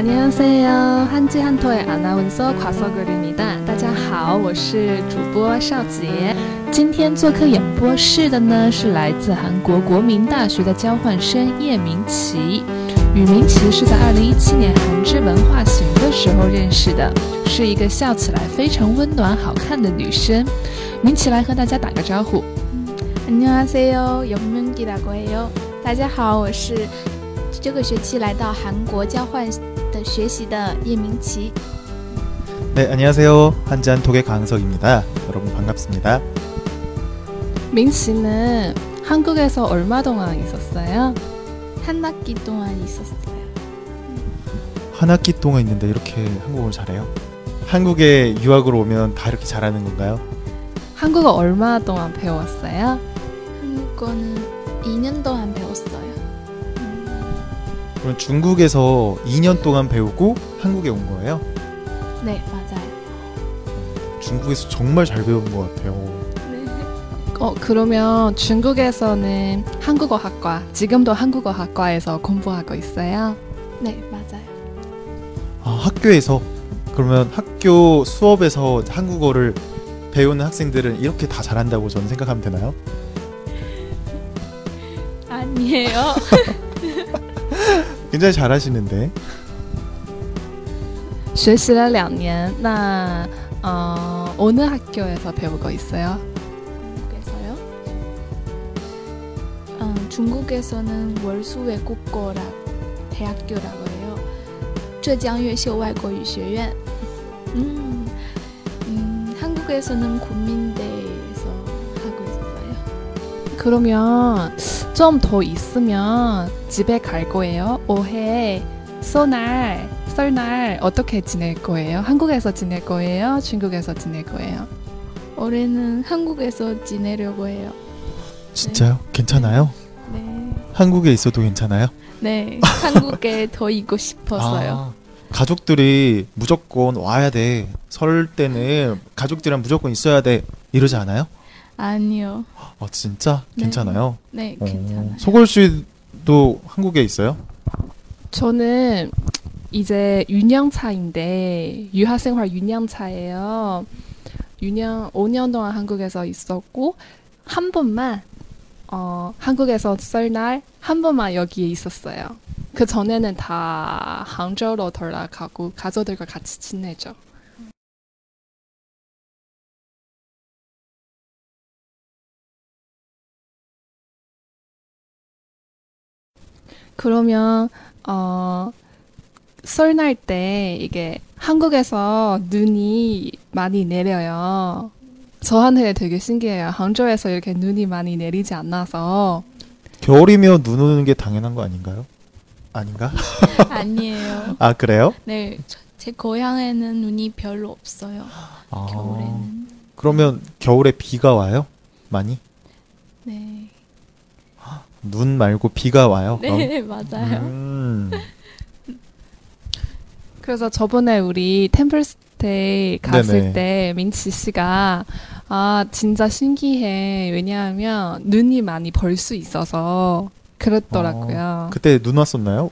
안녕하세요. 한지 한토의 아나운서 과석을입니다. 大家好，我是主播邵杰。今天做客演播室的呢是来自韩国国民大学的交换生叶明琪。与明琪是在2017年韩之文化行的时候认识的，是一个笑起来非常温暖好看的女生。明琪来和大家打个招呼。 안녕하세요. 연문기라고 해요. 大家好，我是这个学期来到韩国交换 的学习的叶明琪。 네, 안녕하세요. 한잔 독의 강석입니다. 여러분 반갑습니다. 민씨는 한국에서 얼마 동안 있었어요? 한 학기 동안 있었어요. 한 학기 동안 있는데 이렇게 한국어를 잘해요? 한국에 유학을 오면 다 이렇게 잘하는 건가요? 한국어 얼마 동안 배웠어요? 한국어는 2년 동안 배웠어요. 그럼 중국에서 2년 동안 배우고 한국에 온 거예요? 네, 맞아요. 중국에서 정말 잘 배운 것 같아요. 네. 어, 그러면 중국에서는 한국어 학과, 지금도 한국어 학과에서 공부하고 있어요? 네, 맞아요. 아, 학교에서 그러면 학교 수업에서 한국어를 배우는 학생들은 이렇게 다 잘한다고 저는 생각하면 되나요? 아니에요. 굉장히 잘하시는데 学习了两年, 나 어, 어느 학교에서 배우고 있어요? 중국에서요? 어, 중국에서는 월수 외국어라 대학교라고 해요. 浙江越秀外国语学院. 음, 음, 한국에서는 국민대에서 하고 있어요. 그러면 좀 더 있으면 집에 갈 거예요? 올해 설날, 설날 어떻게 지낼 거예요? 한국에서 지낼 거예요? 중국에서 지낼 거예요? 올해는 한국에서 지내려고 해요. 진짜요? 괜찮아요? 네, 한국에 있어도 괜찮아요? 네, 한국에 더 있고 싶었어요. 아, 가족들이 무조건 와야 돼. 설 때는 가족들이랑 무조건 있어야 돼. 이러지 않아요? 아니요, 아 진짜 네. 괜찮아요. 네, 어, 괜찮아요. 소골 씨도 한국에 있어요? 저는 이제 6년차인데 유학생활 6년차예요. 6년 5년 동안 한국에서 있었고 한 번만 어, 한국에서 설날 한 번만 여기에 있었어요. 그 전에는 다 항저우로 돌아가고 가족들과 같이 지내죠. 그러면 어, 설날 때 이게 한국에서 눈이 많이 내려요. 저한테 되게 신기해요. 항저우에서 이렇게 눈이 많이 내리지 않아서 겨울이면 눈 오는 게 당연한 거 아닌가요? 아닌가? 아니에요. 아 그래요? 네, 저- 제 고향에는 눈이 별로 없어요. 아, 겨울에는. 그러면 겨울에 비가 와요? 많이? 네, 눈 말고 비가 와요? 그럼? 네 맞아요. 음, 그래서 저번에 우리 템플스테이 갔을 네네. 때 민치 씨가 아 진짜 신기해 왜냐하면 눈이 많이 벌 수 있어서 그랬더라고요. 그때 눈 왔었나요?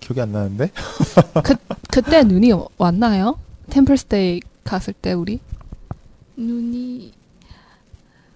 기억이 안 나는데? 그때 눈이 왔나요? 템플스테이 갔을 때 우리? 눈이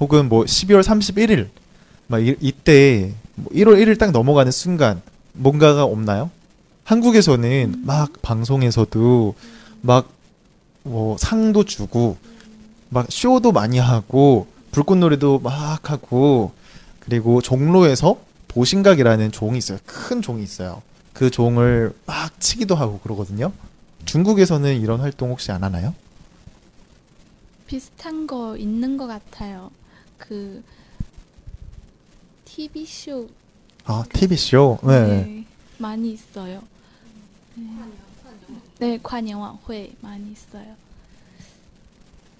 혹은 뭐 12월 31일 막 이, 이때 뭐 1월 1일 딱 넘어가는 순간 뭔가가 없나요? 한국에서는 막 방송에서도 막 뭐 상도 주고 막 쇼도 많이 하고 불꽃놀이도 막 하고 그리고 종로에서 보신각이라는 종이 있어요. 큰 종이 있어요. 그 종을 막 치기도 하고 그러거든요. 중국에서는 이런 활동 혹시 안 하나요? 비슷한 거 있는 것 같아요. 그 TV 쇼 아 TV 쇼. 네. 네, 많이 있어요. 네, 관영晚회 많이 있어요.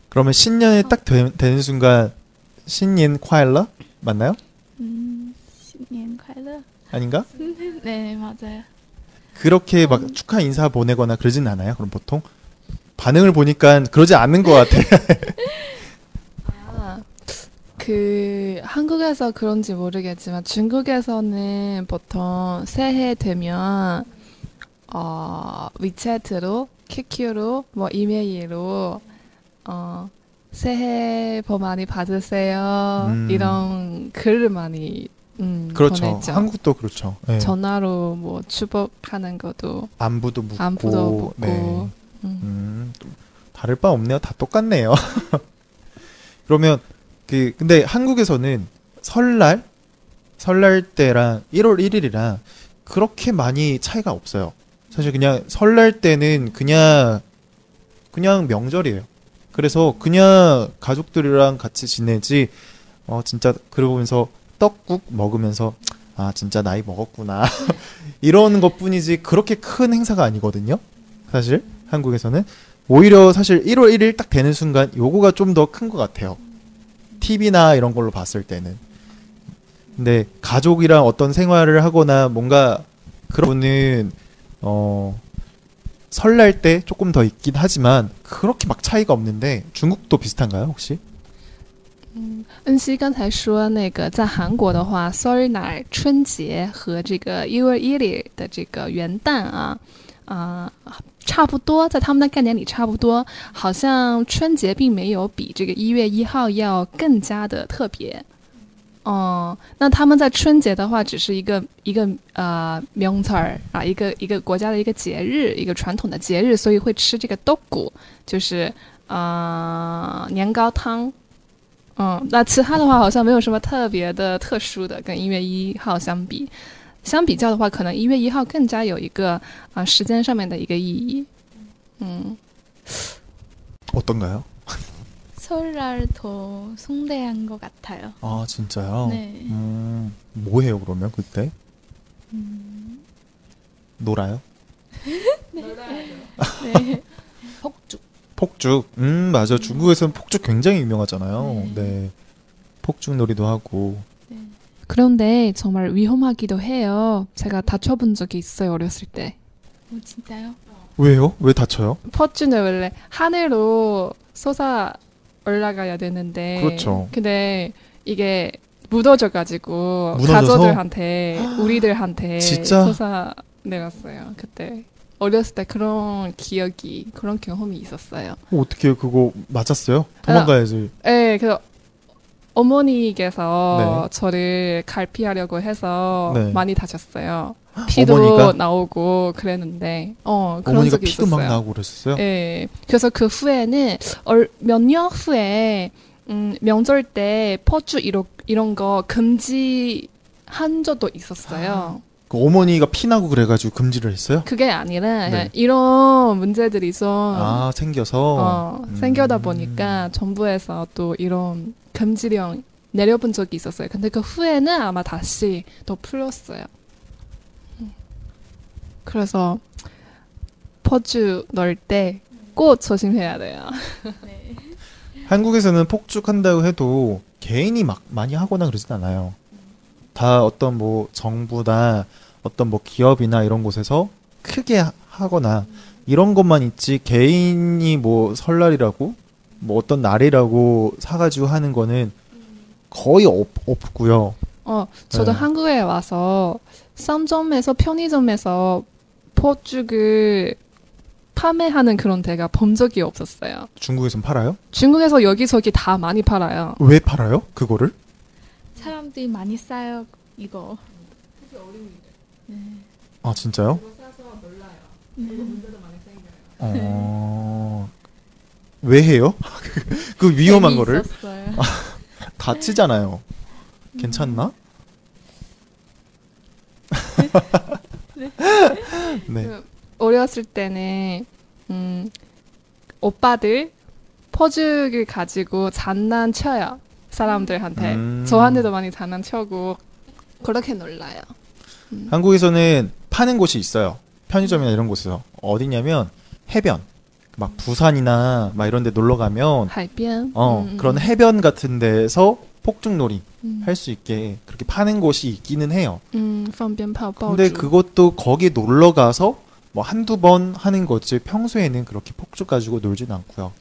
그러면 신년에 어. 딱 되, 되는 순간 신년 콰일러 맞나요? 음, 신년 콰일러 아닌가? 네, 맞아요. 그렇게 막 축하 인사 보내거나 그러진 않아요. 그럼 보통 반응을 보니까 그러지 않는 것 같아. 그 한국에서 그런지 모르겠지만 중국에서는 보통 새해 되면 어, 위챗으로, QQ로, 뭐 이메일로 어, 새해 복 많이 받으세요. 음. 이런 글을 많이 음, 그렇죠. 보냈죠. 한국도 그렇죠. 네. 전화로 뭐 축복하는 것도 안부도 묻고. 안부도 묻고. 네. 음. 음, 또 다를 바 없네요. 다 똑같네요. 그러면 그 근데 한국에서는 설날 설날 때랑 1월 1일이랑 그렇게 많이 차이가 없어요. 사실 그냥 설날 때는 그냥 그냥 명절이에요. 그래서 그냥 가족들이랑 같이 지내지 어 진짜 그러고 보면서 떡국 먹으면서 아 진짜 나이 먹었구나 이런 것뿐이지 그렇게 큰 행사가 아니거든요. 사실 한국에서는 오히려 사실 1월 1일 딱 되는 순간 요거가 좀 더 큰 것 같아요. TV나 이런 걸로 봤을 때는. 근데 가족이랑 어떤 생활을 하거나 뭔가 그런 어 설날 때 조금 더 있긴 하지만 그렇게 막 차이가 없는데 중국도 비슷한가요 혹시? 嗯，恩熙刚才说那个在韩国的话，설날春节和这个1月1日的这个元旦啊 啊、差不多，在他们的概念里差不多。好像春节并没有比这个一月一号要更加的特别。哦、那他们在春节的话，只是一个一个呃名词儿啊，一个一个国家的一个节日，一个传统的节日，所以会吃这个豆谷，就是呃年糕汤。嗯，那其他的话好像没有什么特别的、特殊的，跟一月一号相比， 相比较的话，可能一月一号更加有一个啊、时间上面的一个意义。嗯， 어떤가요? 설날 더 성대한 것 같아요. 아 진짜요? 네. 음, 뭐 해요 그러면 그때? 음, 놀아요? 네. 폭죽. 폭죽. 음 맞아. 중국에서는 폭죽 굉장히 유명하잖아요. 네. 네. 폭죽 놀이도 하고. 네. 그런데 정말 위험하기도 해요. 제가 다쳐본 적이 있어요 어렸을 때. 어, 진짜요? 왜요? 왜 다쳐요? 퍼주는 원래 하늘로 솟아 올라가야 되는데 그렇죠. 근데 이게 묻어져가지고 무너져서? 가족들한테 우리들한테 진짜? 솟아 내렸어요 그때 어렸을 때 그런 기억이 그런 경험이 있었어요. 어, 어떻게 그거 맞았어요? 도망가야지. 네, 그래서 어머니께서 네. 저를 갈피하려고 해서 네. 많이 다쳤어요. 피도 어머니가? 나오고 그랬는데, 어 그런 어머니가 적이 피도 있었어요. 막 나오고 그랬었어요? 예. 그래서 그 후에는 몇 년 후에 음, 명절 때 퍼주 이런 이런 거 금지한 적도 있었어요. 그 어머니가 피 나고 그래가지고 금지를 했어요? 그게 아니라 네. 이런 문제들이 좀 아 생겨서. 어, 음. 생겨다 보니까 정부에서 또 이런 금지령 내려본 적이 있었어요. 근데 그 후에는 아마 다시 또 풀렸어요. 음. 그래서 퍼주 넣을 때 꼭 조심해야 돼요. 네. 한국에서는 폭죽한다고 해도 개인이 막 많이 하거나 그러진 않아요. 다 어떤 뭐 정부나 어떤 뭐 기업이나 이런 곳에서 크게 하- 하거나 이런 것만 있지 개인이 뭐 설날이라고 뭐 어떤 날이라고 사가지고 하는 거는 거의 없, 없고요. 어, 저도 네. 한국에 와서 쌈점에서 편의점에서 퍼죽을 판매하는 그런 데가 본 적이 없었어요. 중국에선 팔아요? 중국에서 여기저기 다 많이 팔아요. 왜 팔아요? 그거를? 사람들이 많이 싸요, 이거. 네. 아 진짜요? 음. 어... 왜 해요? 그 위험한 거를 재미있었어요. 다치잖아요. 괜찮나? 네. 그 어렸을 때는 음, 오빠들 퍼즐을 가지고 장난쳐요 사람들한테 음. 저한테도 많이 장난쳐고 그렇게 놀라요. 한국에서는 파는 곳이 있어요. 편의점이나 이런 곳에서 어디냐면 해변 막 부산이나 막 이런 데 놀러 가면 海边 어 음, 그런 음. 해변 같은 데서 폭죽놀이 음. 할 수 있게 그렇게 파는 곳이 있기는 해요. 嗯，放鞭炮爆 근데 竹。 그것도 거기 놀러 가서 뭐 한두 번 하는 거지 평소에는 그렇게 폭죽 가지고 놀진 않고요.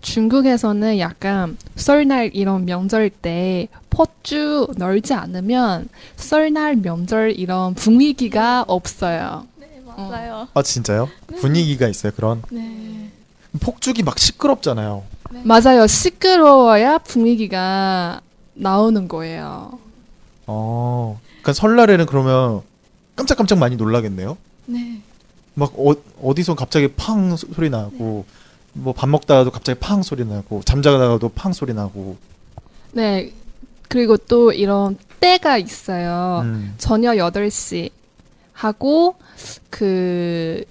중국에서는 약간 설날 이런 명절 때 폭죽 널지 않으면 설날 명절 이런 분위기가 없어요. 네, 맞아요. 아 진짜요? 분위기가 있어요 그런 네. 폭죽이 막 시끄럽잖아요. 네. 맞아요. 시끄러워야 분위기가 나오는 거예요. 어, 그러니까 설날에는 그러면 깜짝깜짝 많이 놀라겠네요. 네. 막 어, 어디서 갑자기 팡 소- 소리 나고 뭐 밥 먹다가도 갑자기 팡 소리 나고 잠자다가도 팡 소리 나고 네. 그리고 또 이런 때가 있어요. 음. 저녁 8시 하고 그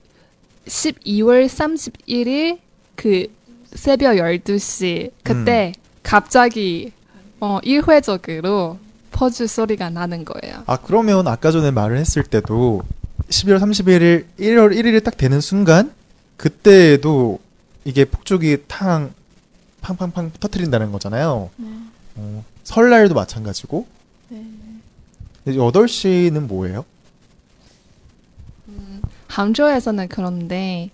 12월 31일 그 새벽 12시 그때 갑자기 어 일회적으로 퍼즐 소리가 나는 거예요. 아 그러면 아까 전에 말을 했을 때도 12월 31일 1월 1일이 딱 되는 순간 그때도 이게 폭죽이 탕 팡팡팡 터트린다는 거잖아요. 네. 어, 설날도 마찬가지고 네. 8시는 뭐예요? 杭州에서는 그런데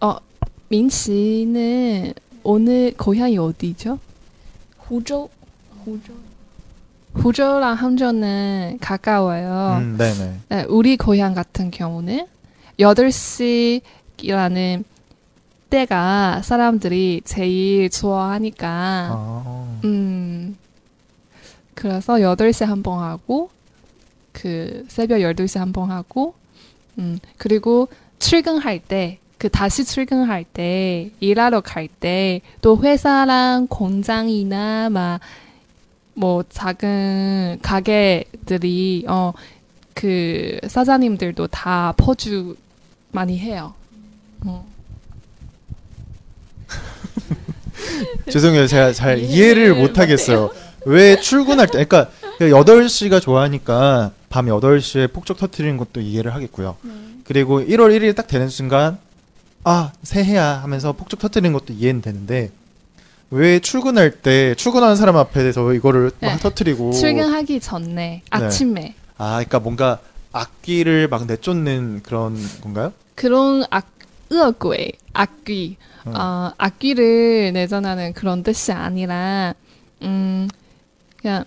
어 민씨는 오늘 고향이 어디죠? 호주. 호주. 후저랑 항저는 가까워요. 음, 네네. 네, 우리 고향 같은 경우는 8시라는 때가 사람들이 제일 좋아하니까, 아, 음, 그래서 8시 한 번 하고, 그, 새벽 12시 한 번 하고, 음, 그리고 출근할 때, 그 다시 출근할 때, 일하러 갈 때, 또 회사랑 공장이나 막, 뭐 작은 가게들이, 어, 그 사장님들도 다 퍼주 많이 해요. 어. 죄송해요. 제가 잘 예, 이해를 못 하겠어요. 왜 출근할 때, 그러니까 8시가 좋아하니까 밤 8시에 폭죽 터트리는 것도 이해를 하겠고요. 네. 그리고 1월 1일 딱 되는 순간, 아, 새해야 하면서 폭죽 터트리는 것도 이해는 되는데, 왜 출근할 때, 출근하는 사람 앞에서 이거를 막 네. 터트리고, 출근하기 전에 아침에 아, 그러니까 뭔가 악기를 막 내쫓는 그런 건가요? 그런 악, 으어구의 악귀, 음. 어, 악귀를 내전하는 그런 뜻이 아니라, 음, 그냥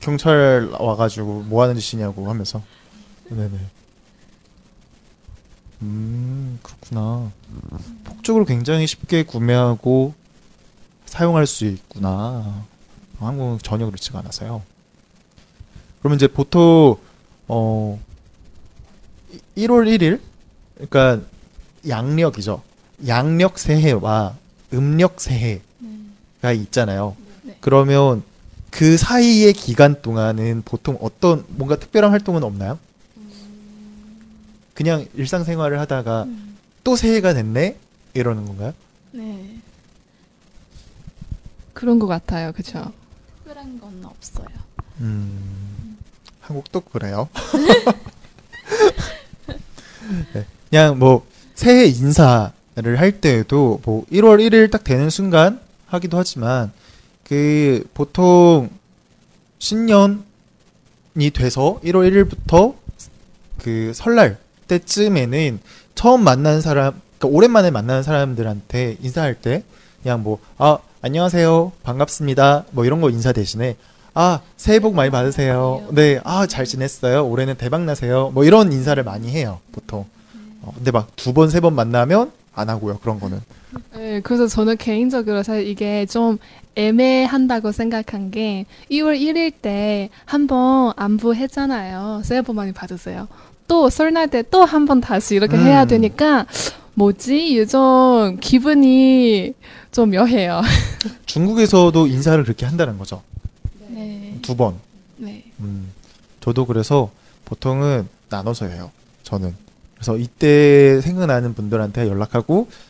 경찰 와가지고 뭐 하는 짓이냐고 하면서. 네네. 음, 그렇구나. 폭죽을 굉장히 쉽게 구매하고 사용할 수 있구나. 한국은 전혀 그렇지가 않아서요. 그러면 이제 보통, 어, 1월 1일? 그러니까 양력이죠. 양력 새해와 음력 새해가 네. 있잖아요. 네. 그러면 그 사이의 기간 동안은 보통 어떤 뭔가 특별한 활동은 없나요? 그냥 일상생활을 하다가 음. 또 새해가 됐네 이러는 건가요? 네. 그런 것 같아요, 그쵸? 특별한 건 없어요. 음, 한국도 그래요. 네, 그냥 뭐 새해 인사를 할 때에도 뭐 1월 1일 딱 되는 순간 하기도 하지만 그 보통 신년이 돼서 1월 1일부터 그 설날 때쯤에는 처음 만난 사람, 그러니까 오랜만에 만나는 사람들한테 인사할 때 그냥 뭐 아 안녕하세요. 반갑습니다. 뭐 이런 거 인사 대신에 아 새해 복 많이 받으세요? 네 아 잘 지냈어요. 올해는 대박 나세요. 뭐 이런 인사를 많이 해요 보통. 어, 근데 막 두 번 세 번 만나면 안 하고요 그런 거는 네, 그래서 저는 개인적으로 사실 이게 좀 애매한다고 생각한 게 2월 1일 때 한 번 안부 했잖아요. 새해 복 많이 받으세요. 또 설날 때 또 한 번 다시 이렇게 음. 해야 되니까 뭐지? 요즘 기분이 좀 묘해요. 중국에서도 인사를 그렇게 한다는 거죠. 네. 두 번. 네. 음, 저도 그래서 보통은 나눠서 해요. 저는. 그래서 이때 생각나는 분들한테 연락하고 그